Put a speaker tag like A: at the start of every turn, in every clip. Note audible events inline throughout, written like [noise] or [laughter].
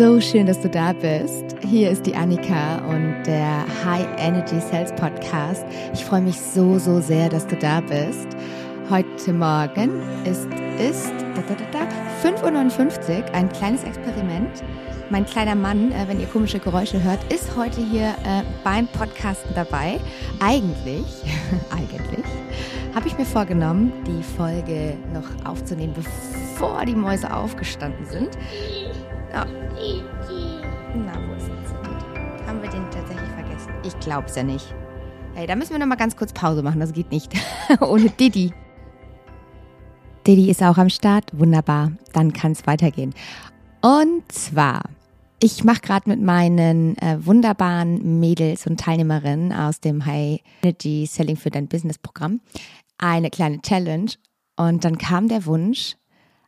A: So schön, dass du da bist. Hier ist die Annika und der High Energy Sales Podcast. Ich freue mich so, so sehr, dass du da bist. Heute Morgen ist, ist da, da, da, 5.59 Uhr, ein kleines Experiment. Mein kleiner Mann, äh, wenn ihr komische Geräusche hört, ist heute hier äh, beim Podcasten dabei. Eigentlich, [laughs] eigentlich habe ich mir vorgenommen, die Folge noch aufzunehmen, bevor die Mäuse aufgestanden sind. Oh. Na, wo ist jetzt? Haben wir den tatsächlich vergessen? Ich glaub's ja nicht. Hey, da müssen wir noch mal ganz kurz Pause machen. Das geht nicht. [laughs] Ohne Didi. Didi ist auch am Start. Wunderbar. Dann kann es weitergehen. Und zwar, ich mache gerade mit meinen äh, wunderbaren Mädels und Teilnehmerinnen aus dem High Energy Selling für dein Business Programm eine kleine Challenge. Und dann kam der Wunsch,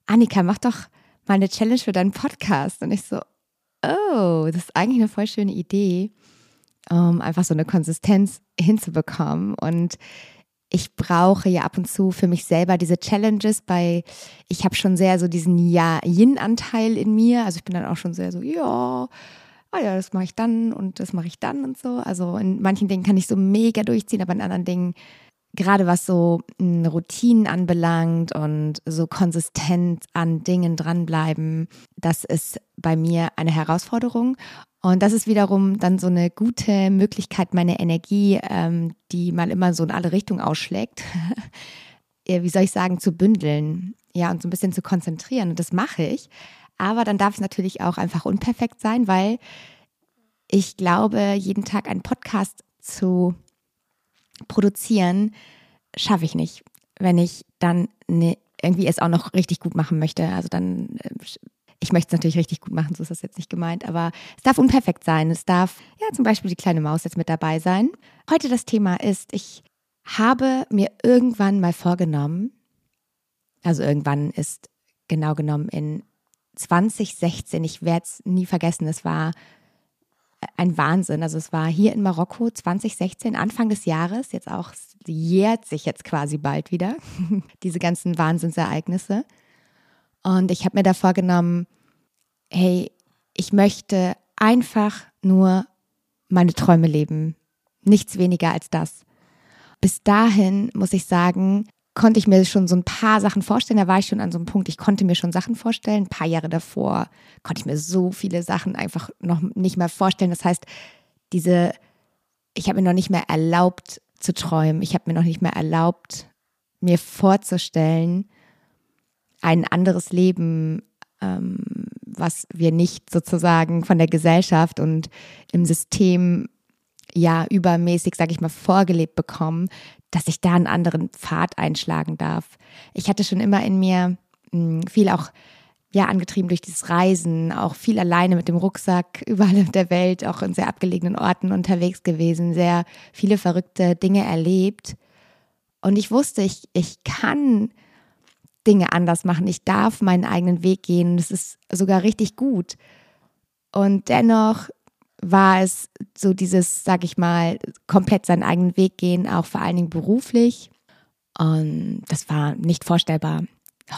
A: Annika, mach doch mal eine Challenge für deinen Podcast. Und ich so, oh, das ist eigentlich eine voll schöne Idee, um einfach so eine Konsistenz hinzubekommen. Und ich brauche ja ab und zu für mich selber diese Challenges bei, ich habe schon sehr so diesen Ja-Yin-Anteil in mir. Also ich bin dann auch schon sehr so, ja, ah ja, das mache ich dann und das mache ich dann und so. Also in manchen Dingen kann ich so mega durchziehen, aber in anderen Dingen gerade was so hm, Routinen anbelangt und so konsistent an Dingen dranbleiben, das ist bei mir eine Herausforderung. Und das ist wiederum dann so eine gute Möglichkeit, meine Energie, ähm, die mal immer so in alle Richtungen ausschlägt, [laughs] wie soll ich sagen, zu bündeln. Ja, und so ein bisschen zu konzentrieren. Und das mache ich. Aber dann darf es natürlich auch einfach unperfekt sein, weil ich glaube, jeden Tag einen Podcast zu produzieren schaffe ich nicht, wenn ich dann ne, irgendwie es auch noch richtig gut machen möchte. Also dann, äh, ich möchte es natürlich richtig gut machen, so ist das jetzt nicht gemeint, aber es darf unperfekt sein. Es darf, ja, zum Beispiel die kleine Maus jetzt mit dabei sein. Heute das Thema ist, ich habe mir irgendwann mal vorgenommen, also irgendwann ist genau genommen in 2016, ich werde es nie vergessen, es war ein Wahnsinn. Also es war hier in Marokko 2016, Anfang des Jahres, jetzt auch jährt sich jetzt quasi bald wieder, [laughs] diese ganzen Wahnsinnsereignisse. Und ich habe mir da vorgenommen, hey, ich möchte einfach nur meine Träume leben. Nichts weniger als das. Bis dahin muss ich sagen, konnte ich mir schon so ein paar Sachen vorstellen. Da war ich schon an so einem Punkt, ich konnte mir schon Sachen vorstellen. Ein paar Jahre davor konnte ich mir so viele Sachen einfach noch nicht mehr vorstellen. Das heißt, diese, ich habe mir noch nicht mehr erlaubt zu träumen. Ich habe mir noch nicht mehr erlaubt, mir vorzustellen, ein anderes Leben, ähm, was wir nicht sozusagen von der Gesellschaft und im System ja übermäßig, sag ich mal, vorgelebt bekommen, dass ich da einen anderen Pfad einschlagen darf. Ich hatte schon immer in mir hm, viel auch ja angetrieben durch dieses Reisen, auch viel alleine mit dem Rucksack [laughs] überall in der Welt, auch in sehr abgelegenen Orten unterwegs gewesen, sehr viele verrückte Dinge erlebt. Und ich wusste, ich, ich kann Dinge anders machen. Ich darf meinen eigenen Weg gehen. Das ist sogar richtig gut. Und dennoch war es so dieses, sag ich mal, komplett seinen eigenen Weg gehen, auch vor allen Dingen beruflich. Und das war nicht vorstellbar.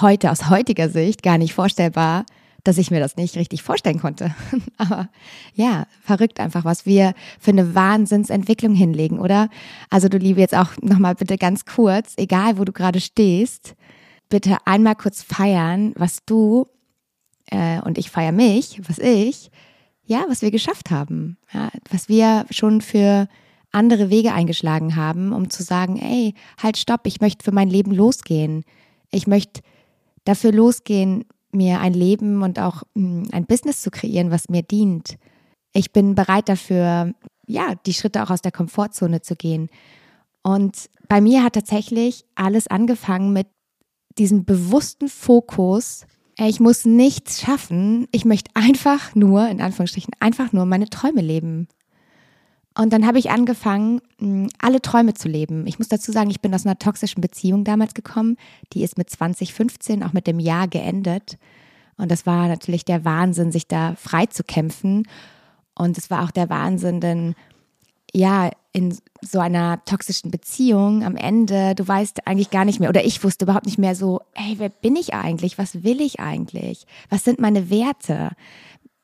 A: Heute aus heutiger Sicht gar nicht vorstellbar, dass ich mir das nicht richtig vorstellen konnte. [laughs] Aber ja, verrückt einfach, was wir für eine Wahnsinnsentwicklung hinlegen, oder? Also du liebe jetzt auch nochmal bitte ganz kurz, egal wo du gerade stehst, bitte einmal kurz feiern, was du äh, und ich feiere mich, was ich ja, was wir geschafft haben, ja, was wir schon für andere Wege eingeschlagen haben, um zu sagen, ey, halt, stopp, ich möchte für mein Leben losgehen. Ich möchte dafür losgehen, mir ein Leben und auch hm, ein Business zu kreieren, was mir dient. Ich bin bereit dafür, ja, die Schritte auch aus der Komfortzone zu gehen. Und bei mir hat tatsächlich alles angefangen mit diesem bewussten Fokus ich muss nichts schaffen. Ich möchte einfach nur, in Anführungsstrichen, einfach nur meine Träume leben. Und dann habe ich angefangen, mm, alle Träume zu leben. Ich muss dazu sagen, ich bin aus einer toxischen Beziehung damals gekommen. Die ist mit 2015 auch mit dem Jahr geendet. Und das war natürlich der Wahnsinn, sich da frei zu kämpfen. Und es war auch der Wahnsinn, denn ja, in so einer toxischen Beziehung am Ende, du weißt eigentlich gar nicht mehr, oder ich wusste überhaupt nicht mehr so, hey, wer bin ich eigentlich? Was will ich eigentlich? Was sind meine Werte?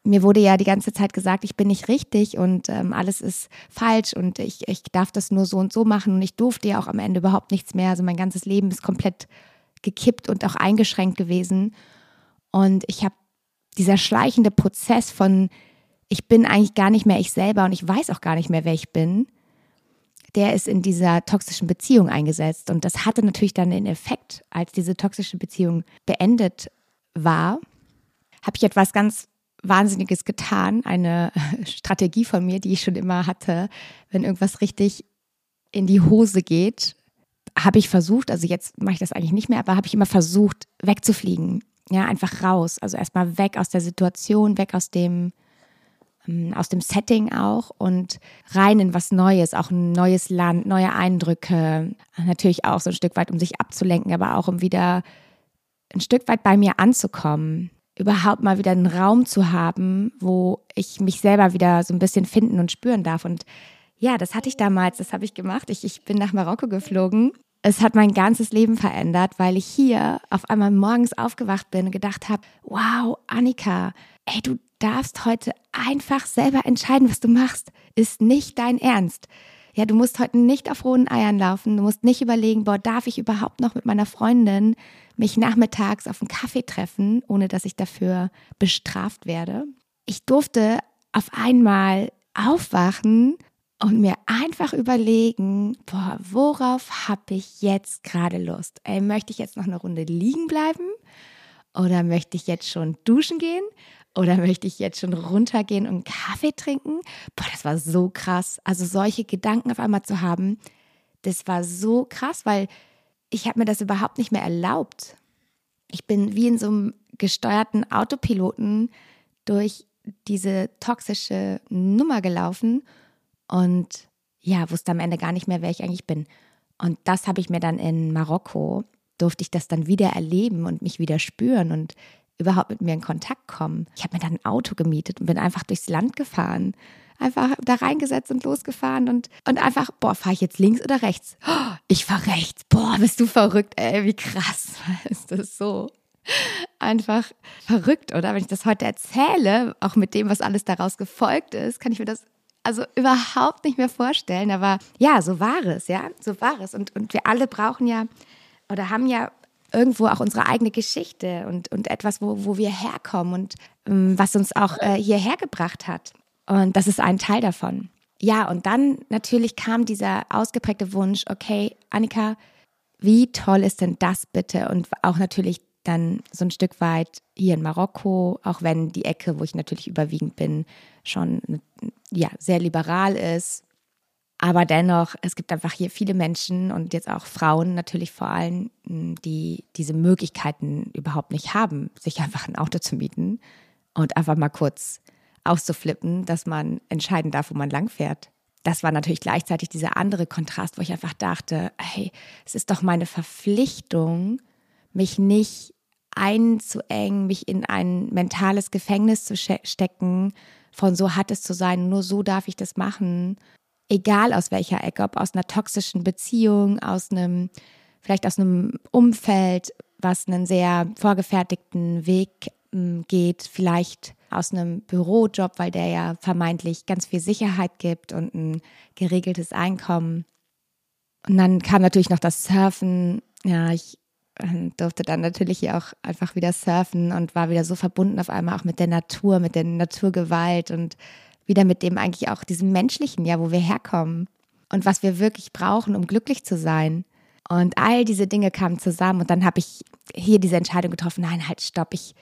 A: mir wurde ja die ganze Zeit gesagt, ich bin nicht richtig und ähm, alles ist falsch und ich, ich darf das nur so und so machen und ich durfte ja auch am Ende überhaupt nichts mehr. Also mein ganzes Leben ist komplett gekippt und auch eingeschränkt gewesen. Und ich habe dieser schleichende Prozess von, ich bin eigentlich gar nicht mehr ich selber und ich weiß auch gar nicht mehr, wer ich bin, der ist in dieser toxischen Beziehung eingesetzt. Und das hatte natürlich dann den Effekt, als diese toxische Beziehung beendet war, habe ich etwas ganz Wahnsinniges getan, eine [laughs] Strategie von mir, die ich schon immer hatte, wenn irgendwas richtig in die Hose geht, habe ich versucht, also jetzt mache ich das eigentlich nicht mehr, aber habe ich immer versucht, wegzufliegen. Ja, einfach raus. Also erstmal weg aus der Situation, weg aus dem, aus dem Setting auch und rein in was Neues, auch ein neues Land, neue Eindrücke. Natürlich auch so ein Stück weit, um sich abzulenken, aber auch um wieder ein Stück weit bei mir anzukommen überhaupt mal wieder einen Raum zu haben, wo ich mich selber wieder so ein bisschen finden und spüren darf. Und ja, das hatte ich damals, das habe ich gemacht. Ich, ich bin nach Marokko geflogen. Es hat mein ganzes Leben verändert, weil ich hier auf einmal morgens aufgewacht bin und gedacht habe, wow, Annika, ey, du darfst heute einfach selber entscheiden, was du machst. Ist nicht dein Ernst. Ja, du musst heute nicht auf rohen Eiern laufen. Du musst nicht überlegen, boah, darf ich überhaupt noch mit meiner Freundin mich nachmittags auf einen Kaffee treffen, ohne dass ich dafür bestraft werde. Ich durfte auf einmal aufwachen und mir einfach überlegen, boah, worauf habe ich jetzt gerade Lust? Ey, möchte ich jetzt noch eine Runde liegen bleiben? Oder möchte ich jetzt schon duschen gehen? Oder möchte ich jetzt schon runtergehen und Kaffee trinken? Boah, das war so krass. Also solche Gedanken auf einmal zu haben, das war so krass, weil ich habe mir das überhaupt nicht mehr erlaubt. Ich bin wie in so einem gesteuerten Autopiloten durch diese toxische Nummer gelaufen und ja, wusste am Ende gar nicht mehr, wer ich eigentlich bin. Und das habe ich mir dann in Marokko, durfte ich das dann wieder erleben und mich wieder spüren und überhaupt mit mir in Kontakt kommen. Ich habe mir dann ein Auto gemietet und bin einfach durchs Land gefahren. Einfach da reingesetzt und losgefahren und, und einfach, boah, fahre ich jetzt links oder rechts? Oh, ich fahre rechts. Boah, bist du verrückt, ey, wie krass [laughs] ist das so? Einfach verrückt, oder? Wenn ich das heute erzähle, auch mit dem, was alles daraus gefolgt ist, kann ich mir das also überhaupt nicht mehr vorstellen. Aber ja, so war es, ja, so war es. Und, und wir alle brauchen ja oder haben ja irgendwo auch unsere eigene Geschichte und, und etwas, wo, wo wir herkommen und ähm, was uns auch äh, hierher gebracht hat. Und das ist ein Teil davon. Ja, und dann natürlich kam dieser ausgeprägte Wunsch, okay, Annika, wie toll ist denn das bitte? Und auch natürlich dann so ein Stück weit hier in Marokko, auch wenn die Ecke, wo ich natürlich überwiegend bin, schon ja, sehr liberal ist, aber dennoch, es gibt einfach hier viele Menschen und jetzt auch Frauen natürlich vor allem, die diese Möglichkeiten überhaupt nicht haben, sich einfach ein Auto zu mieten und einfach mal kurz auszuflippen, dass man entscheiden darf, wo man langfährt. Das war natürlich gleichzeitig dieser andere Kontrast, wo ich einfach dachte, hey, es ist doch meine Verpflichtung, mich nicht einzuengen, mich in ein mentales Gefängnis zu stecken, von so hat es zu sein, nur so darf ich das machen egal aus welcher Ecke, ob aus einer toxischen Beziehung, aus einem, vielleicht aus einem Umfeld, was einen sehr vorgefertigten Weg hm, geht, vielleicht aus einem Bürojob, weil der ja vermeintlich ganz viel Sicherheit gibt und ein geregeltes Einkommen. Und dann kam natürlich noch das Surfen. Ja, ich äh, durfte dann natürlich auch einfach wieder surfen und war wieder so verbunden auf einmal auch mit der Natur, mit der Naturgewalt und wieder mit dem eigentlich auch diesem menschlichen, ja, wo wir herkommen und was wir wirklich brauchen, um glücklich zu sein. Und all diese Dinge kamen zusammen und dann habe ich hier diese Entscheidung getroffen, nein, halt, stopp, ich,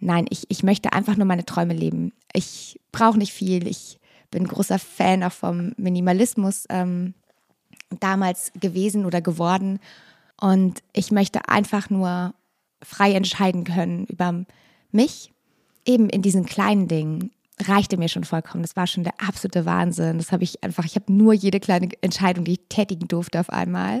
A: nein, ich, ich möchte einfach nur meine Träume leben. Ich brauche nicht viel, ich bin großer Fan auch vom Minimalismus ähm, damals gewesen oder geworden und ich möchte einfach nur frei entscheiden können über mich, eben in diesen kleinen Dingen, reichte mir schon vollkommen. Das war schon der absolute Wahnsinn. Das habe ich einfach, ich habe nur jede kleine Entscheidung, die ich tätigen durfte auf einmal,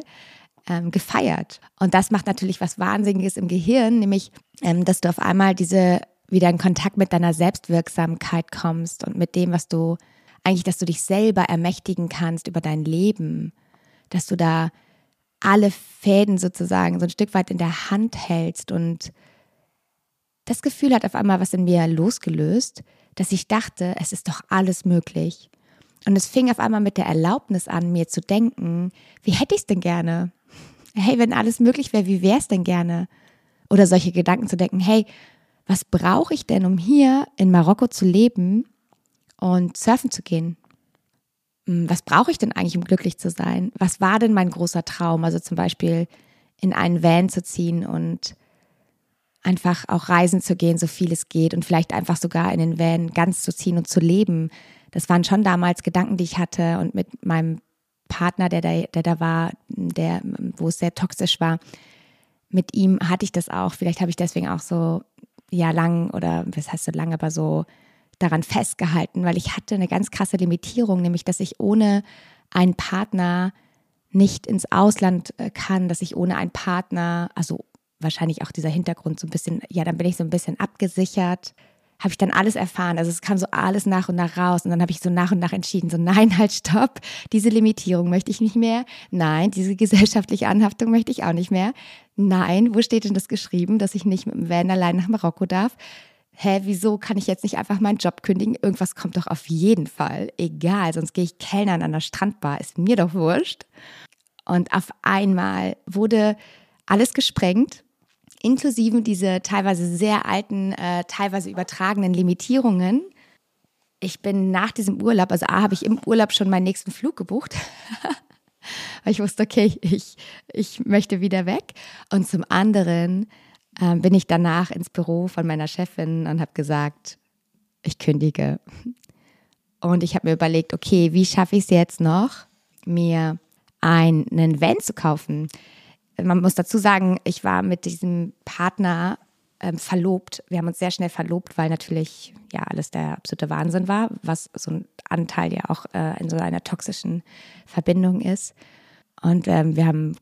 A: ähm, gefeiert. Und das macht natürlich was Wahnsinniges im Gehirn, nämlich, ähm, dass du auf einmal diese wieder in Kontakt mit deiner Selbstwirksamkeit kommst und mit dem, was du eigentlich, dass du dich selber ermächtigen kannst über dein Leben, dass du da alle Fäden sozusagen so ein Stück weit in der Hand hältst und das Gefühl hat auf einmal was in mir losgelöst, dass ich dachte, es ist doch alles möglich. Und es fing auf einmal mit der Erlaubnis an, mir zu denken, wie hätte ich es denn gerne? Hey, wenn alles möglich wäre, wie wäre es denn gerne? Oder solche Gedanken zu denken, hey, was brauche ich denn, um hier in Marokko zu leben und surfen zu gehen? Hm, was brauche ich denn eigentlich, um glücklich zu sein? Was war denn mein großer Traum? Also zum Beispiel in einen Van zu ziehen und einfach auch reisen zu gehen, so viel es geht und vielleicht einfach sogar in den Van ganz zu ziehen und zu leben. Das waren schon damals Gedanken, die ich hatte und mit meinem Partner, der da, der da war, der, wo es sehr toxisch war, mit ihm hatte ich das auch. Vielleicht habe ich deswegen auch so ja lang oder was heißt so lange, aber so daran festgehalten, weil ich hatte eine ganz krasse Limitierung, nämlich dass ich ohne einen Partner nicht ins Ausland äh, kann, dass ich ohne einen Partner, also wahrscheinlich auch dieser Hintergrund so ein bisschen, ja, dann bin ich so ein bisschen abgesichert, habe ich dann alles erfahren. Also es kam so alles nach und nach raus und dann habe ich so nach und nach entschieden, so nein, halt stopp, diese Limitierung möchte ich nicht mehr. Nein, diese gesellschaftliche Anhaftung möchte ich auch nicht mehr. Nein, wo steht denn das geschrieben, dass ich nicht mit dem Van allein nach Marokko darf? hä, wieso kann ich jetzt nicht einfach meinen Job kündigen? Irgendwas kommt doch auf jeden Fall. Egal, sonst gehe ich Kellnern an der Strandbar, ist mir doch wurscht. Und auf einmal wurde alles gesprengt, inklusive diese teilweise sehr alten, äh, teilweise übertragenen Limitierungen. Ich bin nach diesem Urlaub, also A, habe ich im Urlaub schon meinen nächsten Flug gebucht. [laughs] weil ich wusste, okay, ich, ich möchte wieder weg. Und zum anderen äh, bin ich danach ins Büro von meiner Chefin und habe gesagt, ich kündige. Und ich habe mir überlegt, okay, wie schaffe ich es jetzt noch, mir einen Van zu kaufen? Man muss dazu sagen, ich war mit diesem Partner ähm, verlobt. Wir haben uns sehr schnell verlobt, weil natürlich ja alles der absolute Wahnsinn war, was so ein Anteil ja auch äh, in so einer toxischen Verbindung ist. Und ähm, wir haben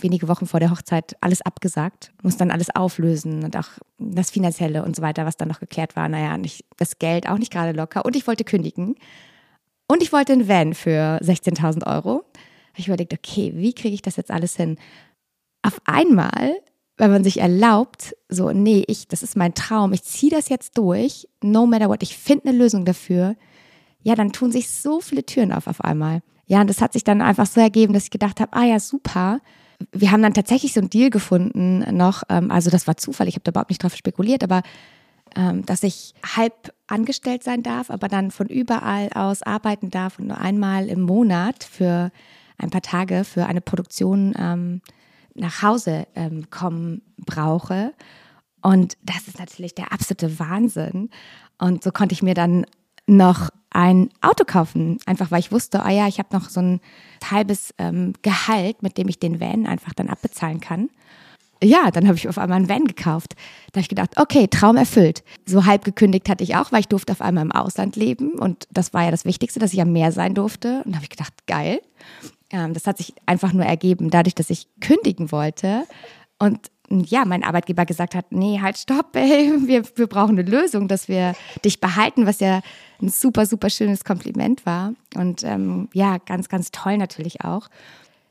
A: wenige Wochen vor der Hochzeit alles abgesagt, muss dann alles auflösen und auch das Finanzielle und so weiter, was dann noch geklärt war. Naja, nicht, das Geld auch nicht gerade locker. Und ich wollte kündigen. Und ich wollte einen Van für 16.000 Euro. Ich überlegt, okay, wie kriege ich das jetzt alles hin? Auf einmal, wenn man sich erlaubt, so, nee, ich, das ist mein Traum, ich ziehe das jetzt durch, no matter what, ich finde eine Lösung dafür, ja, dann tun sich so viele Türen auf auf einmal. Ja, und das hat sich dann einfach so ergeben, dass ich gedacht habe, ah ja, super, wir haben dann tatsächlich so einen Deal gefunden noch, ähm, also das war Zufall, ich habe da überhaupt nicht drauf spekuliert, aber ähm, dass ich halb angestellt sein darf, aber dann von überall aus arbeiten darf und nur einmal im Monat für ein paar Tage für eine Produktion ähm, nach Hause ähm, kommen brauche. Und das ist natürlich der absolute Wahnsinn. Und so konnte ich mir dann noch ein Auto kaufen, einfach weil ich wusste, ah ja, ich habe noch so ein halbes ähm, Gehalt, mit dem ich den Van einfach dann abbezahlen kann. Ja, dann habe ich auf einmal einen Van gekauft. Da habe ich gedacht, okay, Traum erfüllt. So halb gekündigt hatte ich auch, weil ich durfte auf einmal im Ausland leben und das war ja das Wichtigste, dass ich am Meer sein durfte. Und da habe ich gedacht, geil. Ähm, das hat sich einfach nur ergeben, dadurch, dass ich kündigen wollte und ja, mein Arbeitgeber gesagt hat, nee, halt stopp, [laughs] ey, wir, wir brauchen eine Lösung, dass wir dich behalten, was ja ein super, super schönes Kompliment war. Und ähm, ja, ganz, ganz toll natürlich auch.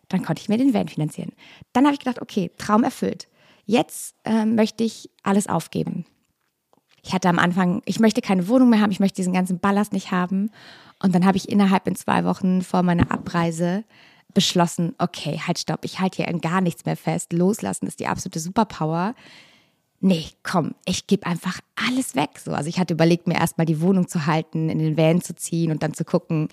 A: Dann konnte ich mir den Van finanzieren. Dann habe ich gedacht, okay, Traum erfüllt. Jetzt äh, möchte ich alles aufgeben. Ich hatte am Anfang, ich möchte keine Wohnung mehr haben, ich möchte diesen ganzen Ballast nicht haben. Und dann habe ich innerhalb in zwei Wochen vor meiner Abreise beschlossen, okay, halt stopp, ich halte hier in gar nichts mehr fest. Loslassen ist die absolute Superpower. Nee, komm, ich gebe einfach alles weg. So, also ich hatte überlegt, mir erstmal die Wohnung zu halten, in den Van zu ziehen und dann zu gucken,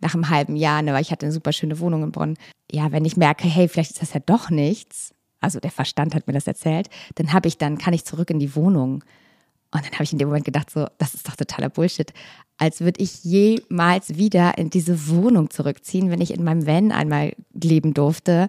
A: nach einem halben Jahr, ne, weil ich hatte eine super schöne Wohnung in Bonn. Ja, wenn ich merke, hey, vielleicht ist das ja doch nichts, also der Verstand hat mir das erzählt, dann habe ich dann kann ich zurück in die Wohnung. Und dann habe ich in dem Moment gedacht, so, das ist doch totaler Bullshit als würde ich jemals wieder in diese Wohnung zurückziehen, wenn ich in meinem Van einmal leben durfte.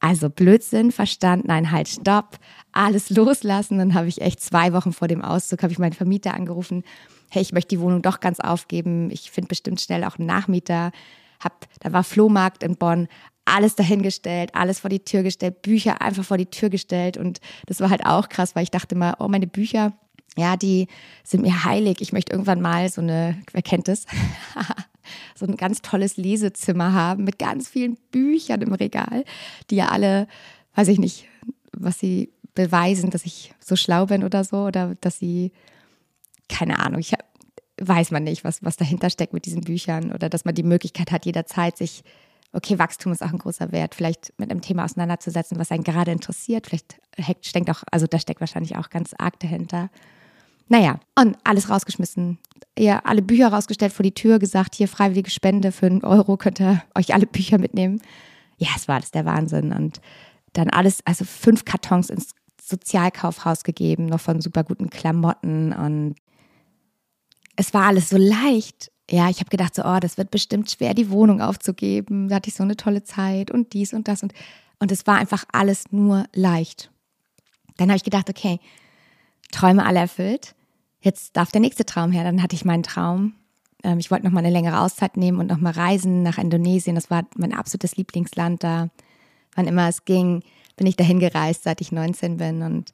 A: Also Blödsinn, Verstand, nein, halt, stopp, alles [laughs] loslassen. Dann habe ich echt zwei Wochen vor dem Auszug, habe ich meinen Vermieter angerufen, hey, ich möchte die Wohnung doch ganz aufgeben, ich finde bestimmt schnell auch einen Nachmieter. Hab, da war Flohmarkt in Bonn, alles dahingestellt, alles vor die Tür gestellt, Bücher einfach vor die Tür gestellt und das war halt auch krass, weil ich dachte mal, oh, meine Bücher, ja, die sind mir heilig. Ich möchte irgendwann mal so eine, wer kennt es? [laughs] so ein ganz tolles Lesezimmer haben mit ganz vielen Büchern im Regal, die ja alle, weiß ich nicht, was sie beweisen, dass ich so schlau bin oder so oder dass sie, keine Ahnung, ich weiß man nicht, was, was dahinter steckt mit diesen Büchern oder dass man die Möglichkeit hat, jederzeit sich, okay, Wachstum ist auch ein großer Wert, vielleicht mit einem Thema auseinanderzusetzen, was einen gerade interessiert. Vielleicht steckt auch, also da steckt wahrscheinlich auch ganz arg dahinter. Naja, und alles rausgeschmissen. Ja, alle Bücher rausgestellt vor die Tür, gesagt, hier freiwillige Spende für einen Euro könnt ihr euch alle Bücher mitnehmen. Ja, es war alles der Wahnsinn. Und dann alles, also fünf Kartons ins Sozialkaufhaus gegeben, noch von super guten Klamotten und es war alles so leicht. Ja, ich habe gedacht, so, oh, das wird bestimmt schwer, die Wohnung aufzugeben. Da hatte ich so eine tolle Zeit und dies und das und und es war einfach alles nur leicht. Dann habe ich gedacht, okay, Träume alle erfüllt. Jetzt darf der nächste Traum her. Dann hatte ich meinen Traum. Ähm, ich wollte noch mal eine längere Auszeit nehmen und noch mal reisen nach Indonesien. Das war mein absolutes Lieblingsland da. Wann immer es ging, bin ich dahin gereist, seit ich 19 bin und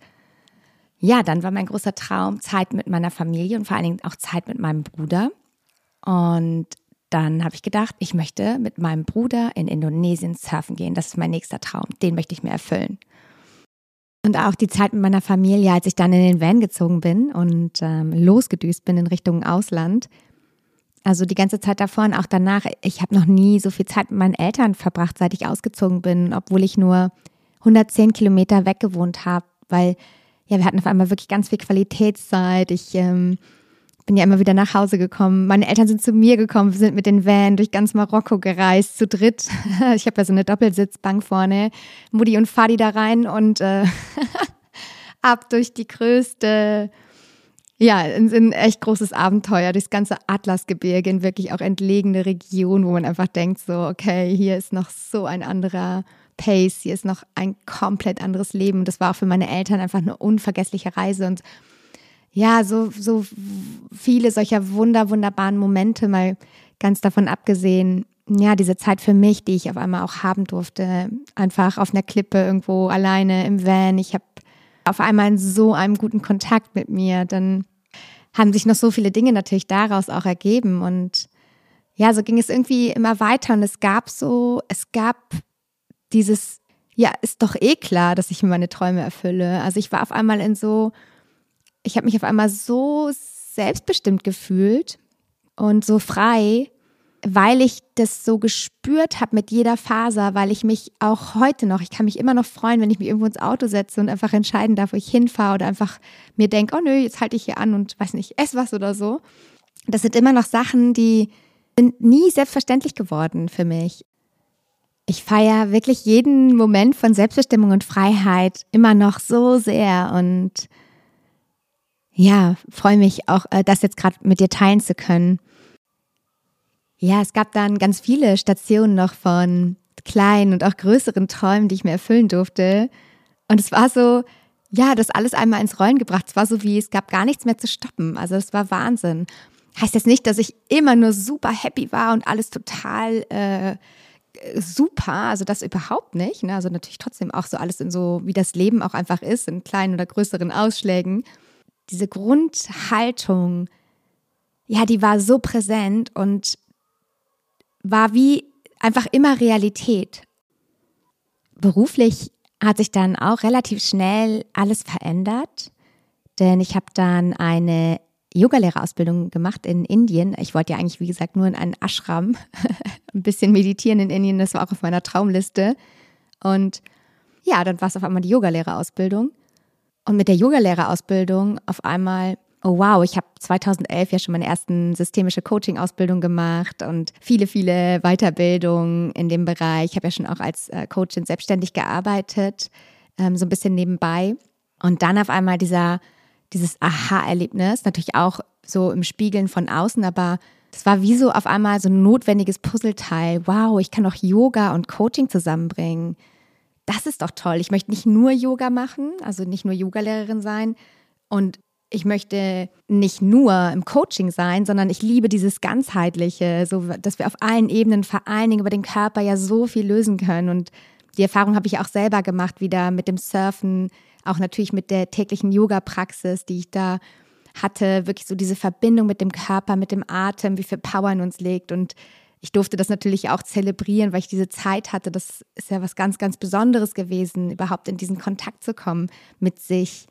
A: ja, dann war mein großer Traum Zeit mit meiner Familie und vor allen Dingen auch Zeit mit meinem Bruder. Und dann habe ich gedacht, ich möchte mit meinem Bruder in Indonesien surfen gehen. Das ist mein nächster Traum. Den möchte ich mir erfüllen. Und auch die Zeit mit meiner Familie, als ich dann in den Van gezogen bin und ähm, losgedüst bin in Richtung Ausland. Also die ganze Zeit davor und auch danach. Ich habe noch nie so viel Zeit mit meinen Eltern verbracht, seit ich ausgezogen bin, obwohl ich nur 110 Kilometer weg gewohnt habe, weil ja, wir hatten auf einmal wirklich ganz viel Qualitätszeit. Ich ähm, bin ja immer wieder nach Hause gekommen. Meine Eltern sind zu mir gekommen, wir sind mit den Van durch ganz Marokko gereist, zu dritt. [laughs] Ich habe ja so eine Doppelsitzbank vorne. Mutti und Fadi da rein und äh, [laughs] ab durch die größte, ja, in, in echt großes Abenteuer, durchs ganze Atlasgebirge, in wirklich auch entlegene Region, wo man einfach denkt, so, okay, hier ist noch so ein anderer Pace, hier ist noch ein komplett anderes Leben. Das war auch für meine Eltern einfach eine unvergessliche Reise und ja, so, so viele solcher wunder, wunderbaren Momente, mal ganz davon abgesehen, ja, diese Zeit für mich, die ich auf einmal auch haben durfte, einfach auf einer Klippe irgendwo alleine im Van. Ich habe auf einmal in so einem guten Kontakt mit mir. Dann haben sich noch so viele Dinge natürlich daraus auch ergeben und ja, so ging es irgendwie immer weiter und es gab so, es gab dieses, ja, ist doch eh klar, dass ich mir meine Träume erfülle. Also ich war auf einmal in so, ich habe mich auf einmal so selbstbestimmt gefühlt und so frei, weil ich das so gespürt habe mit jeder Faser, weil ich mich auch heute noch, ich kann mich immer noch freuen, wenn ich mich irgendwo ins Auto setze und einfach entscheiden darf, wo ich hinfahre oder einfach mir denke, oh nö, jetzt halte ich hier an und weiß nicht, ess was oder so. Das sind immer noch Sachen, die sind nie selbstverständlich geworden für mich. Ich feiere wirklich jeden Moment von Selbstbestimmung und Freiheit immer noch so sehr und ja, freue mich auch, äh, das jetzt gerade mit dir teilen zu können. Ja, es gab dann ganz viele Stationen noch von kleinen und auch größeren Träumen, die ich mir erfüllen durfte. Und es war so, ja, das alles einmal ins Rollen gebracht. Es war so wie, es gab gar nichts mehr zu stoppen. Also es war Wahnsinn. Heißt jetzt nicht, dass ich immer nur super happy war und alles total äh, super, also das überhaupt nicht. Ne? Also natürlich trotzdem auch so alles in so, wie das Leben auch einfach ist, in kleinen oder größeren Ausschlägen. Diese Grundhaltung, ja, die war so präsent und war wie einfach immer Realität. Beruflich hat sich dann auch relativ schnell alles verändert, denn ich habe dann eine Yogalehrerausbildung gemacht in Indien. Ich wollte ja eigentlich, wie gesagt, nur in einen Ashram [laughs] ein bisschen meditieren in Indien. Das war auch auf meiner Traumliste. Und ja, dann war es auf einmal die Yogalehrerausbildung. Und mit der Yogalehrerausbildung auf einmal, oh wow, ich habe 2011 ja schon meine ersten systemische Coaching-Ausbildung gemacht und viele, viele Weiterbildungen in dem Bereich. Ich habe ja schon auch als äh, Coachin selbstständig gearbeitet, ähm, so ein bisschen nebenbei. Und dann auf einmal dieser dieses Aha-Erlebnis, natürlich auch so im Spiegeln von außen, aber das war wie so auf einmal so ein notwendiges Puzzleteil. Wow, ich kann auch Yoga und Coaching zusammenbringen. Das ist doch toll. Ich möchte nicht nur Yoga machen, also nicht nur Yogalehrerin sein und ich möchte nicht nur im Coaching sein, sondern ich liebe dieses ganzheitliche, so dass wir auf allen Ebenen, vor allen Dingen über den Körper ja so viel lösen können und die Erfahrung habe ich auch selber gemacht, wieder mit dem Surfen, auch natürlich mit der täglichen Yoga-Praxis, die ich da hatte, wirklich so diese Verbindung mit dem Körper, mit dem Atem, wie viel Power in uns liegt. Und ich durfte das natürlich auch zelebrieren, weil ich diese Zeit hatte. Das ist ja was ganz, ganz Besonderes gewesen, überhaupt in diesen Kontakt zu kommen mit sich.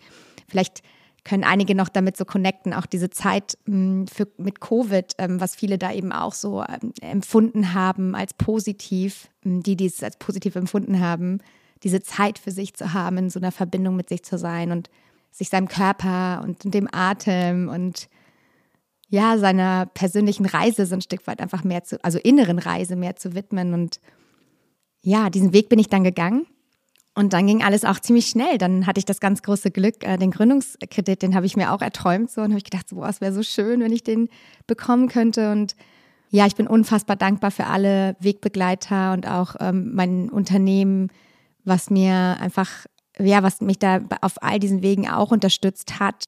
A: Vielleicht können einige noch damit so connecten, auch diese Zeit hm, für, mit Covid, ähm, was viele da eben auch so ähm, empfunden haben als positiv, hm, die, die es als positiv empfunden haben, diese Zeit für sich zu haben, in so einer Verbindung mit sich zu sein und sich seinem Körper und dem Atem und ja, seiner persönlichen Reise so ein Stück weit einfach mehr zu, also inneren Reise mehr zu widmen. Und ja, diesen Weg bin ich dann gegangen. Und dann ging alles auch ziemlich schnell. Dann hatte ich das ganz große Glück, äh, den Gründungskredit, den habe ich mir auch erträumt. So, und habe ich gedacht, so, boah, es wäre so schön, wenn ich den bekommen könnte. Und ja, ich bin unfassbar dankbar für alle Wegbegleiter und auch ähm, mein Unternehmen, was mir einfach, ja, was mich da auf all diesen Wegen auch unterstützt hat.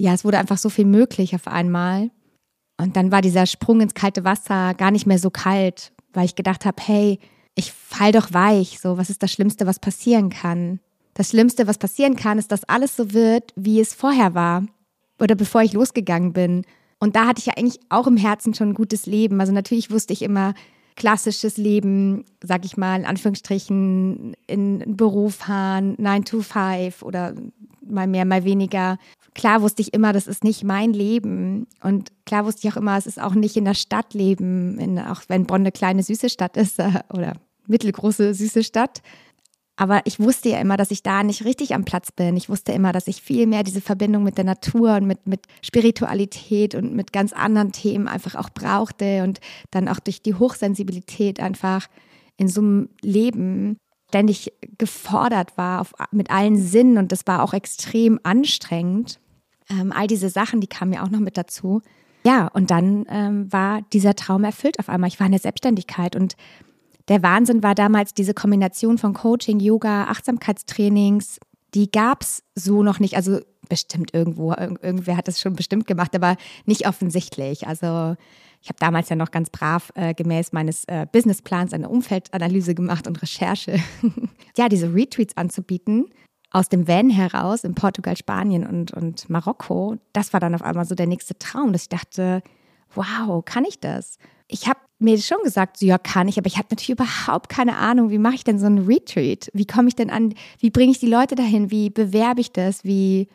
A: Ja, es wurde einfach so viel möglich auf einmal. Und dann war dieser Sprung ins kalte Wasser gar nicht mehr so kalt, weil ich gedacht habe, hey, ich fall doch weich. So, was ist das Schlimmste, was passieren kann? Das Schlimmste, was passieren kann, ist, dass alles so wird, wie es vorher war oder bevor ich losgegangen bin. Und da hatte ich ja eigentlich auch im Herzen schon ein gutes Leben. Also natürlich wusste ich immer, klassisches Leben, sag ich mal, in Anführungsstrichen, in einen Beruf fahren, 9 to 5 oder mal mehr, mal weniger. Klar wusste ich immer, das ist nicht mein Leben. Und klar wusste ich auch immer, es ist auch nicht in der Stadt leben, in, auch wenn Bonn eine kleine, süße Stadt ist äh, oder mittelgroße, süße Stadt. Aber ich wusste ja immer, dass ich da nicht richtig am Platz bin. Ich wusste immer, dass ich viel mehr diese Verbindung mit der Natur und mit, mit Spiritualität und mit ganz anderen Themen einfach auch brauchte und dann auch durch die Hochsensibilität einfach in so einem Leben ständig gefordert war auf, mit allen Sinnen und das war auch extrem anstrengend. Ähm, all diese Sachen, die kamen ja auch noch mit dazu. Ja, und dann ähm, war dieser Traum erfüllt auf einmal. Ich war in der Selbstständigkeit und der Wahnsinn war damals diese Kombination von Coaching, Yoga, Achtsamkeitstrainings. Die gab es so noch nicht. Also bestimmt irgendwo, irgendwer hat das schon bestimmt gemacht, aber nicht offensichtlich. Also ich habe damals ja noch ganz brav äh, gemäß meines äh, Businessplans eine Umfeldanalyse gemacht und Recherche. [laughs] ja, diese Retreats anzubieten aus dem Van heraus in Portugal, Spanien und, und Marokko, das war dann auf einmal so der nächste Traum, dass ich dachte, wow, kann ich das? Ich habe mir schon gesagt, so, ja, kann ich, aber ich habe natürlich überhaupt keine Ahnung, wie mache ich denn so ein Retreat? Wie komme ich denn an, wie bringe ich die Leute dahin? Wie bewerbe ich das? Wie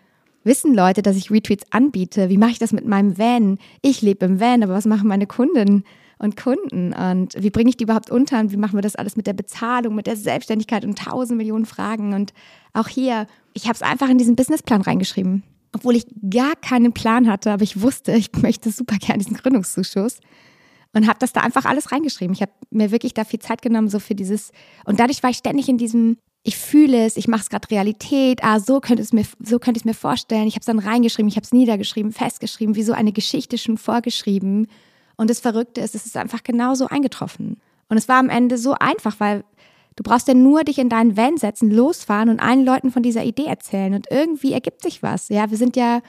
A: wissen Leute, dass ich Retreats anbiete? Wie mache ich das mit meinem Van? Ich lebe im Van, aber was machen meine Kunden und Kunden? Und wie bringe ich die überhaupt unter? Und wie machen wir das alles mit der Bezahlung, mit der Selbstständigkeit und tausend Millionen Fragen? Und auch hier, ich habe es einfach in diesen Businessplan reingeschrieben. Obwohl ich gar keinen Plan hatte, aber ich wusste, ich möchte super gerne diesen Gründungszuschuss und habe das da einfach alles reingeschrieben. Ich habe mir wirklich da viel Zeit genommen, so für dieses. Und dadurch war ich ständig in diesem, ich fühle es, ich mache es gerade Realität, ah, so könnte es mir, so könnte ich es mir vorstellen. Ich habe es dann reingeschrieben, ich habe es niedergeschrieben, festgeschrieben, wie so eine Geschichte schon vorgeschrieben. Und das Verrückte ist, es ist einfach genauso eingetroffen. Und es war am Ende so einfach, weil du brauchst ja nur dich in deinen Van setzen, losfahren und allen Leuten von dieser Idee erzählen. Und irgendwie ergibt sich was. Ja, wir sind ja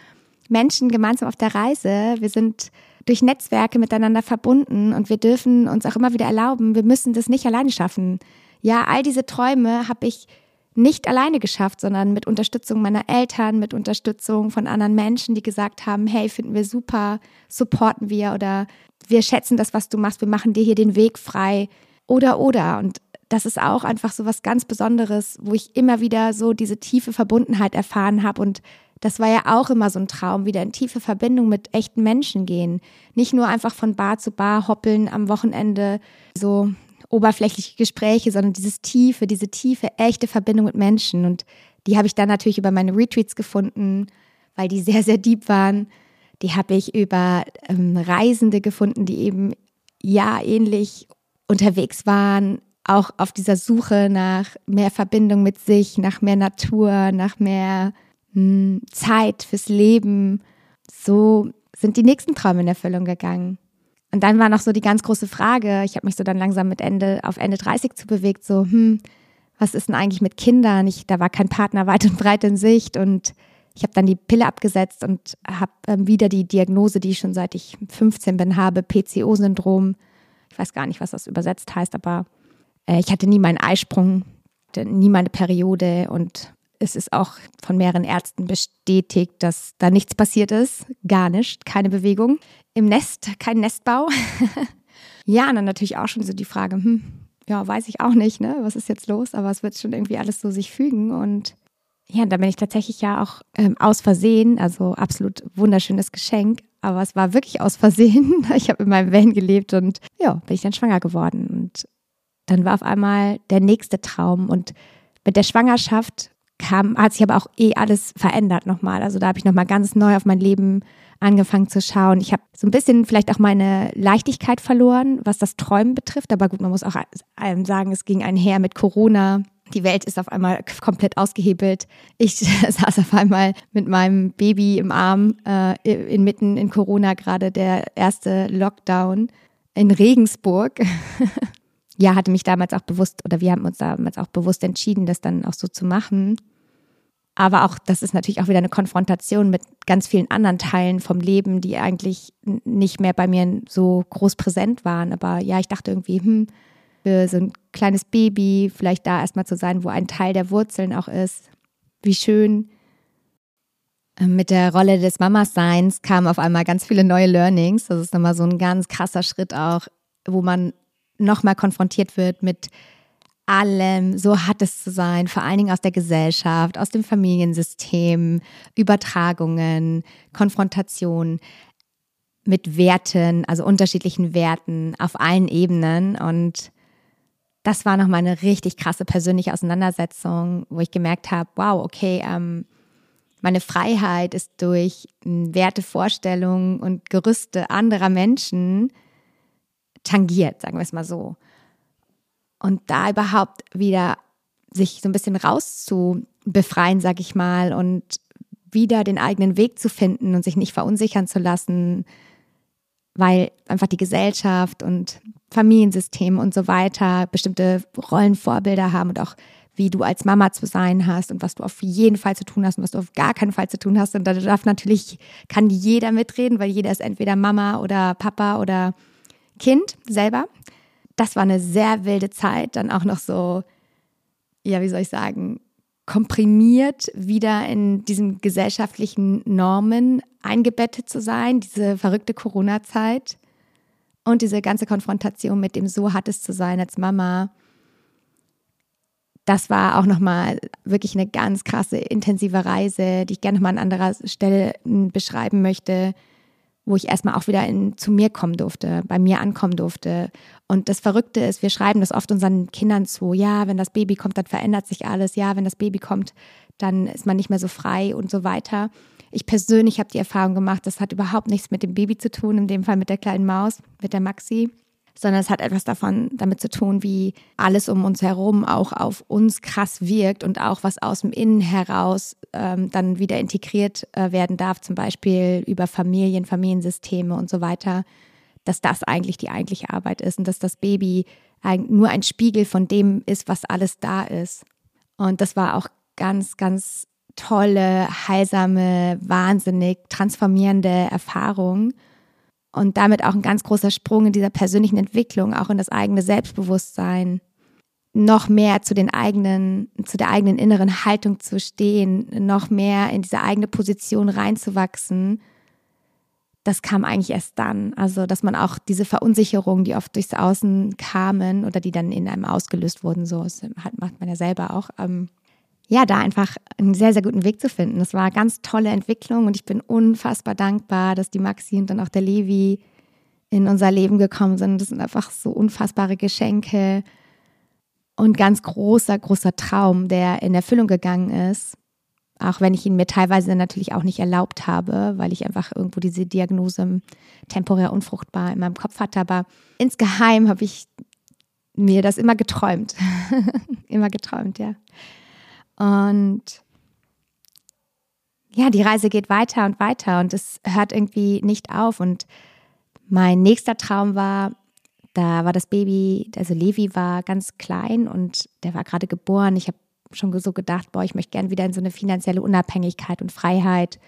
A: Menschen gemeinsam auf der Reise. Wir sind durch Netzwerke miteinander verbunden und wir dürfen uns auch immer wieder erlauben, wir müssen das nicht alleine schaffen. Ja, all diese Träume habe ich nicht alleine geschafft, sondern mit Unterstützung meiner Eltern, mit Unterstützung von anderen Menschen, die gesagt haben, hey, finden wir super, supporten wir oder wir schätzen das, was du machst, wir machen dir hier den Weg frei. Oder oder. Und das ist auch einfach so was ganz Besonderes, wo ich immer wieder so diese tiefe Verbundenheit erfahren habe und das war ja auch immer so ein Traum, wieder in tiefe Verbindung mit echten Menschen gehen. Nicht nur einfach von Bar zu Bar hoppeln am Wochenende, so oberflächliche Gespräche, sondern dieses tiefe, diese tiefe, echte Verbindung mit Menschen. Und die habe ich dann natürlich über meine Retreats gefunden, weil die sehr, sehr deep waren. Die habe ich über ähm, Reisende gefunden, die eben ja ähnlich unterwegs waren, auch auf dieser Suche nach mehr Verbindung mit sich, nach mehr Natur, nach mehr hm, Zeit fürs Leben. So sind die nächsten Träume in Erfüllung gegangen. Und dann war noch so die ganz große Frage, ich habe mich so dann langsam mit Ende auf Ende 30 zu bewegt, so, hm, was ist denn eigentlich mit Kindern? Ich, da war kein Partner weit und breit in Sicht und ich habe dann die Pille abgesetzt und habe ähm, wieder die Diagnose, die ich schon seit ich 15 bin, habe, PCO-Syndrom. Ich weiß gar nicht, was das übersetzt heißt, aber äh, ich hatte nie meinen Eisprung, nie meine Periode und es ist auch von mehreren Ärzten bestätigt, dass da nichts passiert ist. Gar nicht, keine Bewegung. Im Nest, kein Nestbau. [laughs] ja, und dann natürlich auch schon so die Frage, hm, ja, weiß ich auch nicht, ne? Was ist jetzt los? Aber es wird schon irgendwie alles so sich fügen. Und ja, da bin ich tatsächlich ja auch ähm, aus Versehen, also absolut wunderschönes Geschenk, aber es war wirklich aus Versehen. [laughs] Ich habe in meinem Van gelebt und ja, bin ich dann schwanger geworden. Und dann war auf einmal der nächste Traum. Und mit der Schwangerschaft kam, hat sich aber auch eh alles verändert nochmal. Also da habe ich nochmal ganz neu auf mein Leben angefangen zu schauen. Ich habe so ein bisschen vielleicht auch meine Leichtigkeit verloren, was das Träumen betrifft. Aber gut, man muss auch sagen, es ging einher mit Corona. Die Welt ist auf einmal komplett ausgehebelt. Ich [laughs] saß auf einmal mit meinem Baby im Arm, äh, inmitten in Corona gerade der erste Lockdown in Regensburg. [laughs] ja, hatte mich damals auch bewusst, oder wir haben uns damals auch bewusst entschieden, das dann auch so zu machen. Aber auch, das ist natürlich auch wieder eine Konfrontation mit ganz vielen anderen Teilen vom Leben, die eigentlich nicht mehr bei mir so groß präsent waren. Aber ja, ich dachte irgendwie, hm, für so ein kleines Baby, vielleicht da erstmal zu sein, wo ein Teil der Wurzeln auch ist. Wie schön. Ähm, mit der Rolle des Mamas-Seins kamen auf einmal ganz viele neue Learnings. Das ist nochmal so ein ganz krasser Schritt auch, wo man nochmal konfrontiert wird mit allem, so hat es zu sein, vor allen Dingen aus der Gesellschaft, aus dem Familiensystem, Übertragungen, Konfrontation mit Werten, also unterschiedlichen Werten auf allen Ebenen. Und das war nochmal eine richtig krasse persönliche Auseinandersetzung, wo ich gemerkt habe, wow, okay, ähm, meine Freiheit ist durch hm, Wertevorstellungen und Gerüste anderer Menschen tangiert, sagen wir es mal so. Und da überhaupt wieder sich so ein bisschen rauszubefreien, sag ich mal, und wieder den eigenen Weg zu finden und sich nicht verunsichern zu lassen, weil einfach die Gesellschaft und Familiensystem und so weiter bestimmte Rollenvorbilder haben und auch wie du als Mama zu sein hast und was du auf jeden Fall zu tun hast und was du auf gar keinen Fall zu tun hast. Und da darf natürlich, kann jeder mitreden, weil jeder ist entweder Mama oder Papa oder Kind selber das war eine sehr wilde Zeit, dann auch noch so, ja, wie soll ich sagen, komprimiert wieder in diesen gesellschaftlichen Normen eingebettet zu sein, diese verrückte Corona-Zeit und diese ganze Konfrontation mit dem so hat es zu sein als Mama. Das war auch nochmal wirklich eine ganz krasse, intensive Reise, die ich gerne nochmal an anderer Stelle beschreiben möchte, wo ich erstmal auch wieder in, zu mir kommen durfte, bei mir ankommen durfte. Und das Verrückte ist, wir schreiben das oft unseren Kindern zu. Ja, wenn das Baby kommt, dann verändert sich alles. Ja, wenn das Baby kommt, dann ist man nicht mehr so frei und so weiter. Ich persönlich habe die Erfahrung gemacht, das hat überhaupt nichts mit dem Baby zu tun, in dem Fall mit der kleinen Maus, mit der Maxi sondern es hat etwas davon damit zu tun, wie alles um uns herum auch auf uns krass wirkt und auch was aus dem Innen heraus ähm, dann wieder integriert äh, werden darf, zum Beispiel über Familien, Familiensysteme und so weiter, dass das eigentlich die eigentliche Arbeit ist und dass das Baby nur ein Spiegel von dem ist, was alles da ist. Und das war auch ganz, ganz tolle, heilsame, wahnsinnig transformierende Erfahrung und damit auch ein ganz großer Sprung in dieser persönlichen Entwicklung, auch in das eigene Selbstbewusstsein, noch mehr zu den eigenen, zu der eigenen inneren Haltung zu stehen, noch mehr in diese eigene Position reinzuwachsen. Das kam eigentlich erst dann. Also, dass man auch diese Verunsicherungen, die oft durchs Außen kamen oder die dann in einem ausgelöst wurden, so das macht man ja selber auch, ähm, ja, da einfach einen sehr, sehr guten Weg zu finden. Das war eine ganz tolle Entwicklung und ich bin unfassbar dankbar, dass die Maxi und dann auch der Levi in unser Leben gekommen sind. Das sind einfach so unfassbare Geschenke und ganz großer, großer Traum, der in Erfüllung gegangen ist. Auch wenn ich ihn mir teilweise natürlich auch nicht erlaubt habe, weil ich einfach irgendwo diese Diagnose temporär unfruchtbar in meinem Kopf hatte. Aber insgeheim habe ich mir das immer geträumt. [laughs] immer geträumt, ja. Und ja, die Reise geht weiter und weiter und es hört irgendwie nicht auf. Und mein nächster Traum war, da war das Baby, also Levi war ganz klein und der war gerade geboren. Ich habe schon so gedacht, boah, ich möchte gerne wieder in so eine finanzielle Unabhängigkeit und Freiheit.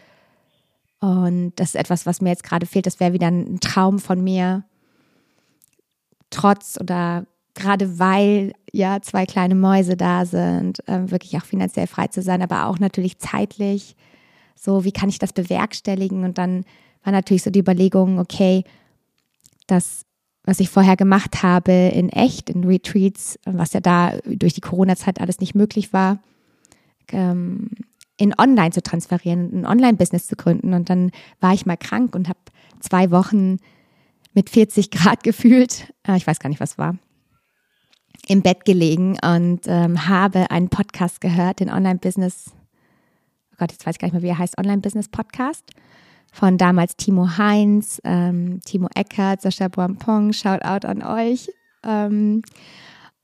A: Und das ist etwas, was mir jetzt gerade fehlt. Das wäre wieder ein Traum von mir. Trotz oder gerade weil ja zwei kleine Mäuse da sind, äh, wirklich auch finanziell frei zu sein, aber auch natürlich zeitlich. So, wie kann ich das bewerkstelligen? Und dann war natürlich so die Überlegung, okay, das was ich vorher gemacht habe in echt, in Retreats, was ja da durch die Corona-Zeit alles nicht möglich war, ähm, in Online zu transferieren, ein Online-Business zu gründen. Und dann war ich mal krank und habe zwei Wochen mit 40 Grad [laughs] gefühlt, äh, ich weiß gar nicht, was war, im Bett gelegen und ähm, habe einen Podcast gehört, den Online-Business, oh Gott, jetzt weiß ich gar nicht mehr, wie er heißt, Online-Business-Podcast von damals Timo Heinz, ähm, Timo Eckert, Sascha Boampong, shout out an euch. Ähm,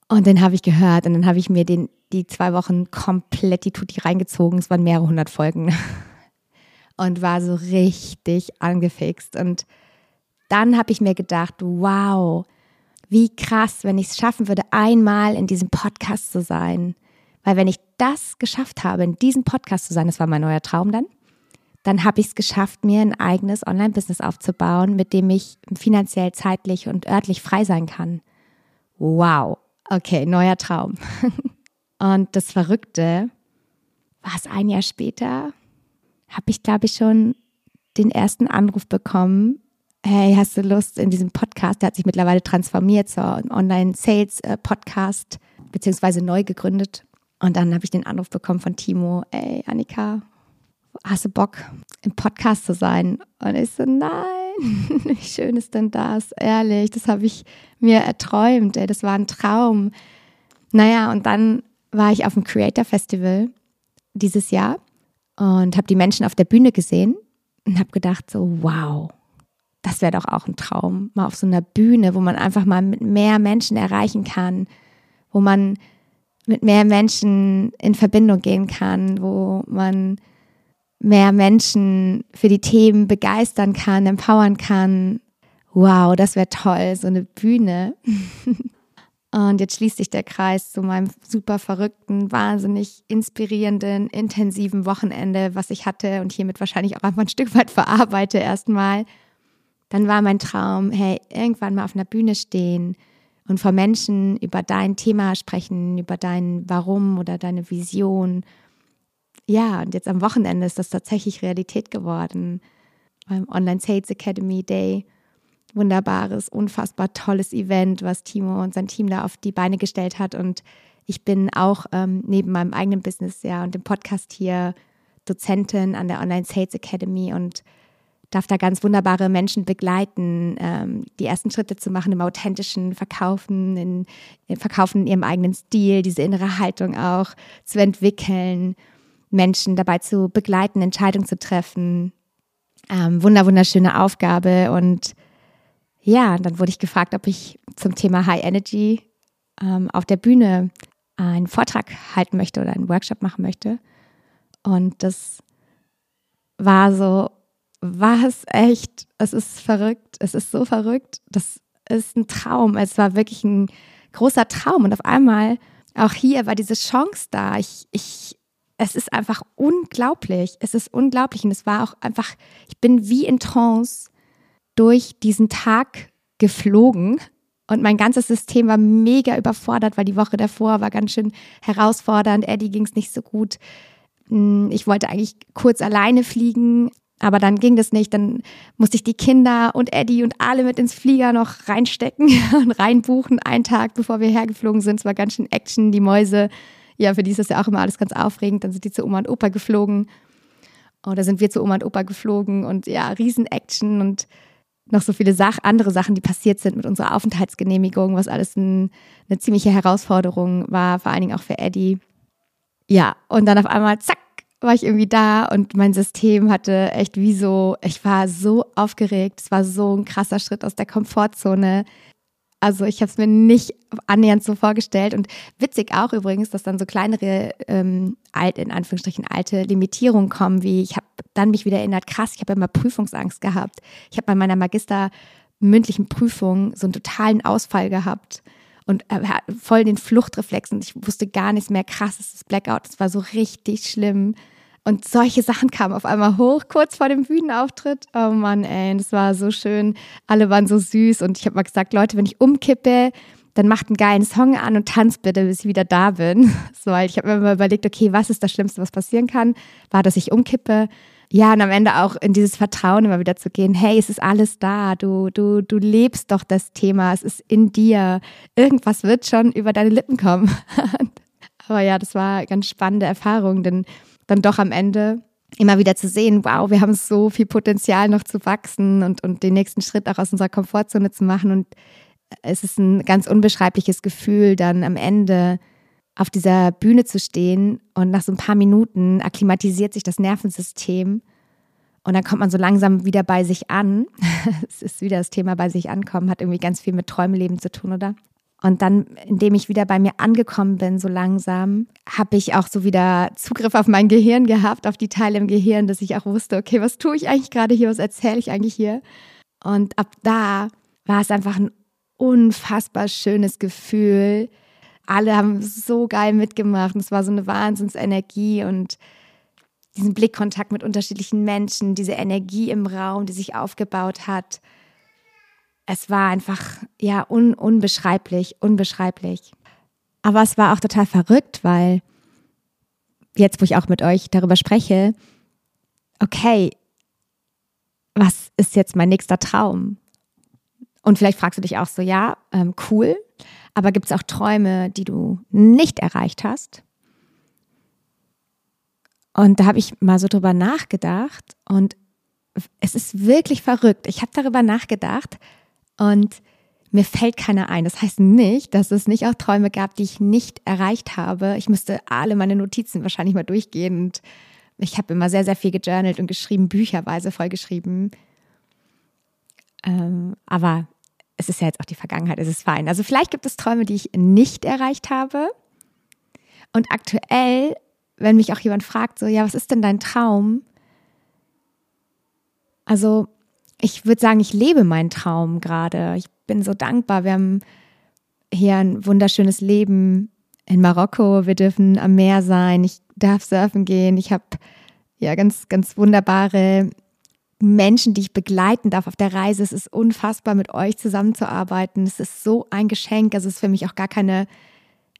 A: und den habe ich gehört und dann habe ich mir den, die zwei Wochen komplett die Tutti reingezogen. Es waren mehrere hundert Folgen [laughs] und war so richtig angefixt. Und dann habe ich mir gedacht, wow, wie krass, wenn ich es schaffen würde, einmal in diesem Podcast zu sein. Weil wenn ich das geschafft habe, in diesem Podcast zu sein, das war mein neuer Traum dann, dann habe ich es geschafft, mir ein eigenes Online-Business aufzubauen, mit dem ich finanziell, zeitlich und örtlich frei sein kann. Wow. Okay, neuer Traum. [laughs] Und das Verrückte, war es ein Jahr später, habe ich, glaube ich, schon den ersten Anruf bekommen. Hey, hast du Lust in diesem Podcast? Der hat sich mittlerweile transformiert zu einem Online-Sales-Podcast, beziehungsweise neu gegründet. Und dann habe ich den Anruf bekommen von Timo. Ey, Annika, hast du Bock, im Podcast zu sein? Und ich so, nein, [laughs] wie schön ist denn das? Ehrlich, das habe ich mir erträumt, ey, das war ein Traum. Naja, und dann war ich auf dem Creator Festival dieses Jahr und habe die Menschen auf der Bühne gesehen und habe gedacht, so, wow, das wäre doch auch ein Traum, mal auf so einer Bühne, wo man einfach mal mit mehr Menschen erreichen kann, wo man mit mehr Menschen in Verbindung gehen kann, wo man mehr Menschen für die Themen begeistern kann, empowern kann. Wow, das wäre toll, so eine Bühne. [laughs] Und jetzt schließt sich der Kreis zu meinem super verrückten, wahnsinnig inspirierenden, intensiven Wochenende, was ich hatte und hiermit wahrscheinlich auch einfach ein Stück weit verarbeite erstmal. Dann war mein Traum, hey, irgendwann mal auf einer Bühne stehen und vor Menschen über dein Thema sprechen, über dein Warum oder deine Vision ja, und jetzt am Wochenende ist das tatsächlich Realität geworden. Beim Online Sales Academy Day. Wunderbares, unfassbar tolles Event, was Timo und sein Team da auf die Beine gestellt hat. Und ich bin auch ähm, neben meinem eigenen Business ja und dem Podcast hier Dozentin an der Online Sales Academy und darf da ganz wunderbare Menschen begleiten, ähm, die ersten Schritte zu machen im authentischen Verkaufen, in, in Verkaufen in ihrem eigenen Stil, diese innere Haltung auch zu entwickeln Menschen dabei zu begleiten, Entscheidungen zu treffen. Ähm, wunder, wunderschöne Aufgabe. Und ja, dann wurde ich gefragt, ob ich zum Thema High Energy ähm, auf der Bühne einen Vortrag halten möchte oder einen Workshop machen möchte. Und das war so, war es echt, es ist verrückt, es ist so verrückt, das ist ein Traum. Es war wirklich ein großer Traum. Und auf einmal, auch hier war diese Chance da. Ich, ich es ist einfach unglaublich. Es ist unglaublich. Und es war auch einfach, ich bin wie in Trance durch diesen Tag geflogen. Und mein ganzes System war mega überfordert, weil die Woche davor war ganz schön herausfordernd. Eddie ging es nicht so gut. Hm, ich wollte eigentlich kurz alleine fliegen, aber dann ging das nicht. Dann musste ich die Kinder und Eddie und alle mit ins Flieger noch reinstecken [laughs] und reinbuchen, einen Tag bevor wir hergeflogen sind. Es war ganz schön Action. Die Mäuse ja, für die ist das ja auch immer alles ganz aufregend. Dann sind die zu Oma und Opa geflogen. Oder sind wir zu Oma und Opa geflogen und ja, Riesen-Action und noch so viele Sach andere Sachen, die passiert sind mit unserer Aufenthaltsgenehmigung, was alles ein, eine ziemliche Herausforderung war, vor allen Dingen auch für Eddie. Ja, und dann auf einmal, zack, war ich irgendwie da und mein System hatte echt wie so, ich war so aufgeregt, es war so ein krasser Schritt aus der Komfortzone. Also ich habe es mir nicht annähernd so vorgestellt. Und witzig auch übrigens, dass dann so kleinere, ähm, alt, in Anführungsstrichen alte Limitierungen kommen, wie ich habe dann mich wieder erinnert, krass, ich habe immer Prüfungsangst gehabt. Ich habe bei meiner Magister mündlichen Prüfung so einen totalen Ausfall gehabt und voll den Fluchtreflex und ich wusste gar nichts mehr. Krass, ist das Blackout. Das war so richtig schlimm. Und solche Sachen kamen auf einmal hoch, kurz vor dem Bühnenauftritt. Oh Mann, ey, das war so schön. Alle waren so süß. Und ich habe mal gesagt, Leute, wenn ich umkippe, dann macht einen geilen Song an und tanzt bitte, bis ich wieder da bin. [laughs] So, weil ich habe mir mal überlegt, okay, was ist das Schlimmste, was passieren kann? War, dass ich umkippe. Ja, und am Ende auch in dieses Vertrauen immer wieder zu gehen, hey, es ist alles da, du, du, du lebst doch das Thema, es ist in dir, irgendwas wird schon über deine Lippen kommen. [laughs] Aber ja, das war eine ganz spannende Erfahrung, denn dann doch am Ende immer wieder zu sehen, wow, wir haben so viel Potenzial noch zu wachsen und, und den nächsten Schritt auch aus unserer Komfortzone zu machen. Und es ist ein ganz unbeschreibliches Gefühl, dann am Ende auf dieser Bühne zu stehen und nach so ein paar Minuten akklimatisiert sich das Nervensystem und dann kommt man so langsam wieder bei sich an. [laughs] Es ist wieder das Thema bei sich ankommen, hat irgendwie ganz viel mit Träumeleben zu tun, oder? Und dann, indem ich wieder bei mir angekommen bin, so langsam, habe ich auch so wieder Zugriff auf mein Gehirn gehabt, auf die Teile im Gehirn, dass ich auch wusste, okay, was tue ich eigentlich gerade hier, was erzähle ich eigentlich hier? Und ab da war es einfach ein unfassbar schönes Gefühl. Alle haben so geil mitgemacht. Und es war so eine Wahnsinnsenergie und diesen Blickkontakt mit unterschiedlichen Menschen, diese Energie im Raum, die sich aufgebaut hat es war einfach, ja, un, unbeschreiblich, unbeschreiblich. Aber es war auch total verrückt, weil jetzt, wo ich auch mit euch darüber spreche, okay, was ist jetzt mein nächster Traum? Und vielleicht fragst du dich auch so, ja, ähm, cool, aber gibt es auch Träume, die du nicht erreicht hast? Und da habe ich mal so drüber nachgedacht und es ist wirklich verrückt. Ich habe darüber nachgedacht, und mir fällt keiner ein. Das heißt nicht, dass es nicht auch Träume gab, die ich nicht erreicht habe. Ich müsste alle meine Notizen wahrscheinlich mal durchgehen. Und ich habe immer sehr, sehr viel gejournalt und geschrieben, bücherweise vollgeschrieben. Ähm, aber es ist ja jetzt auch die Vergangenheit, es ist fein. Also vielleicht gibt es Träume, die ich nicht erreicht habe. Und aktuell, wenn mich auch jemand fragt, so, ja, was ist denn dein Traum? Also ich würde sagen, ich lebe meinen Traum gerade. Ich bin so dankbar. Wir haben hier ein wunderschönes Leben in Marokko. Wir dürfen am Meer sein. Ich darf surfen gehen. Ich habe ja ganz, ganz wunderbare Menschen, die ich begleiten darf auf der Reise. Es ist unfassbar, mit euch zusammenzuarbeiten. Es ist so ein Geschenk. Also es ist für mich auch gar keine,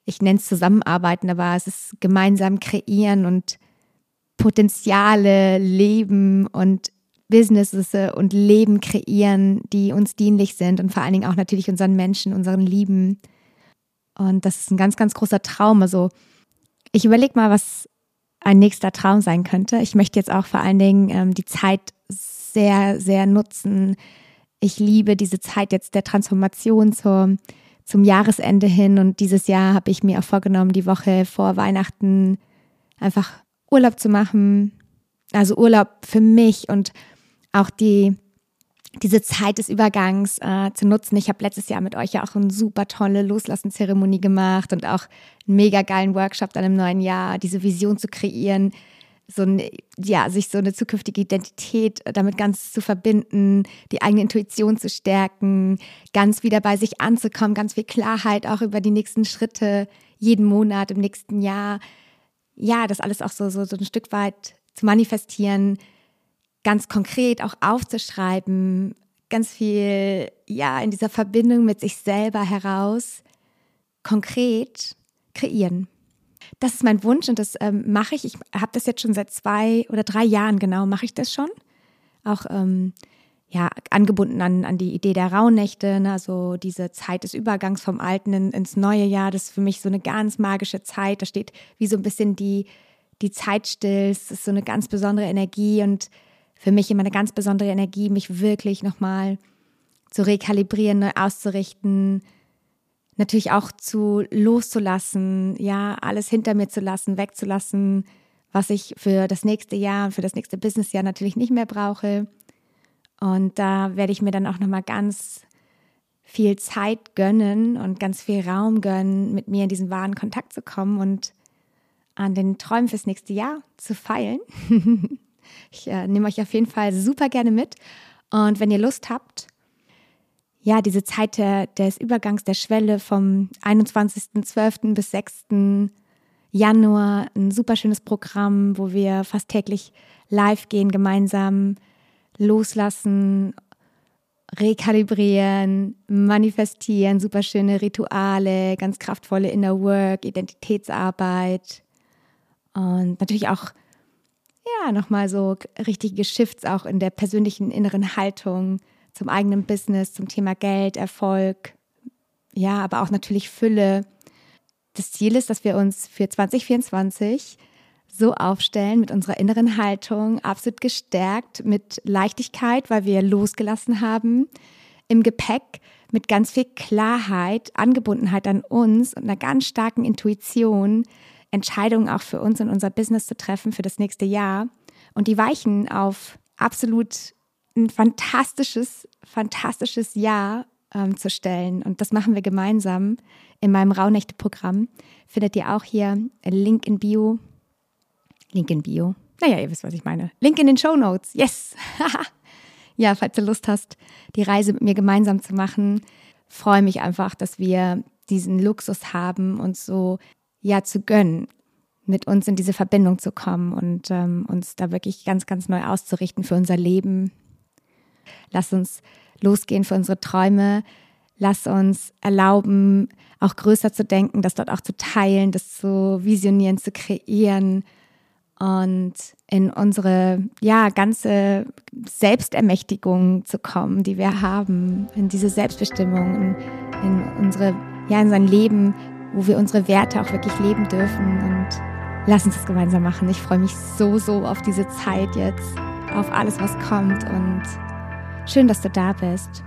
A: ich nenne es Zusammenarbeiten, aber es ist gemeinsam kreieren und Potenziale leben und Businesses und Leben kreieren, die uns dienlich sind und vor allen Dingen auch natürlich unseren Menschen, unseren Lieben. Und das ist ein ganz, ganz großer Traum. Also ich überlege mal, was ein nächster Traum sein könnte. Ich möchte jetzt auch vor allen Dingen ähm, die Zeit sehr, sehr nutzen. Ich liebe diese Zeit jetzt der Transformation zur, zum Jahresende hin. Und dieses Jahr habe ich mir auch vorgenommen, die Woche vor Weihnachten einfach Urlaub zu machen. Also Urlaub für mich und auch die diese Zeit des Übergangs äh, zu nutzen. Ich habe letztes Jahr mit euch ja auch eine super tolle Loslassenzeremonie gemacht und auch einen mega geilen Workshop dann im neuen Jahr, diese Vision zu kreieren, so ein, ja, sich so eine zukünftige Identität damit ganz zu verbinden, die eigene Intuition zu stärken, ganz wieder bei sich anzukommen, ganz viel Klarheit auch über die nächsten Schritte, jeden Monat im nächsten Jahr. Ja, das alles auch so, so, so ein Stück weit zu manifestieren, ganz konkret auch aufzuschreiben, ganz viel, ja, in dieser Verbindung mit sich selber heraus konkret kreieren. Das ist mein Wunsch und das ähm, mache ich. Ich habe das jetzt schon seit zwei oder drei Jahren genau, mache ich das schon. Auch ähm, ja, angebunden an, an die Idee der Rauhnächte, ne? also diese Zeit des Übergangs vom Alten in, ins neue Jahr. Das ist für mich so eine ganz magische Zeit. Da steht wie so ein bisschen die, die Zeit still. Es ist so eine ganz besondere Energie und für mich immer eine ganz besondere Energie, mich wirklich nochmal zu rekalibrieren, neu auszurichten, natürlich auch zu loszulassen, ja, alles hinter mir zu lassen, wegzulassen, was ich für das nächste Jahr und für das nächste Businessjahr natürlich nicht mehr brauche. Und da werde ich mir dann auch nochmal ganz viel Zeit gönnen und ganz viel Raum gönnen, mit mir in diesen wahren Kontakt zu kommen und an den Träumen fürs nächste Jahr zu feilen. [laughs] Ich äh, nehme euch auf jeden Fall super gerne mit. Und wenn ihr Lust habt, ja, diese Zeit der, des Übergangs der Schwelle vom 21.12. bis 6. Januar, ein super schönes Programm, wo wir fast täglich live gehen, gemeinsam loslassen, rekalibrieren, manifestieren, super schöne Rituale, ganz kraftvolle Inner Work, Identitätsarbeit und natürlich auch ja, nochmal so richtige Shifts auch in der persönlichen inneren Haltung zum eigenen Business, zum Thema Geld, Erfolg, ja, aber auch natürlich Fülle. Das Ziel ist, dass wir uns für 2024 so aufstellen mit unserer inneren Haltung, absolut gestärkt, mit Leichtigkeit, weil wir losgelassen haben, im Gepäck mit ganz viel Klarheit, Angebundenheit an uns und einer ganz starken Intuition, Entscheidungen auch für uns und unser Business zu treffen für das nächste Jahr und die Weichen auf absolut ein fantastisches, fantastisches Jahr ähm, zu stellen. Und das machen wir gemeinsam in meinem Rauhnächte-Programm. Findet ihr auch hier Link in Bio. Link in Bio. Naja, ihr wisst, was ich meine. Link in den Show Notes. Yes! [laughs] ja, falls du Lust hast, die Reise mit mir gemeinsam zu machen, freue mich einfach, dass wir diesen Luxus haben, uns so ja zu gönnen, mit uns in diese Verbindung zu kommen und ähm, uns da wirklich ganz, ganz neu auszurichten für unser Leben. Lass uns losgehen für unsere Träume. Lass uns erlauben, auch größer zu denken, das dort auch zu teilen, das zu visionieren, zu kreieren und in unsere ja ganze Selbstermächtigung zu kommen, die wir haben, in diese Selbstbestimmung, in, in unsere ja in sein Leben, wo wir unsere Werte auch wirklich leben dürfen und lass uns das gemeinsam machen. Ich freue mich so so auf diese Zeit jetzt, auf alles was kommt und schön, dass du da bist.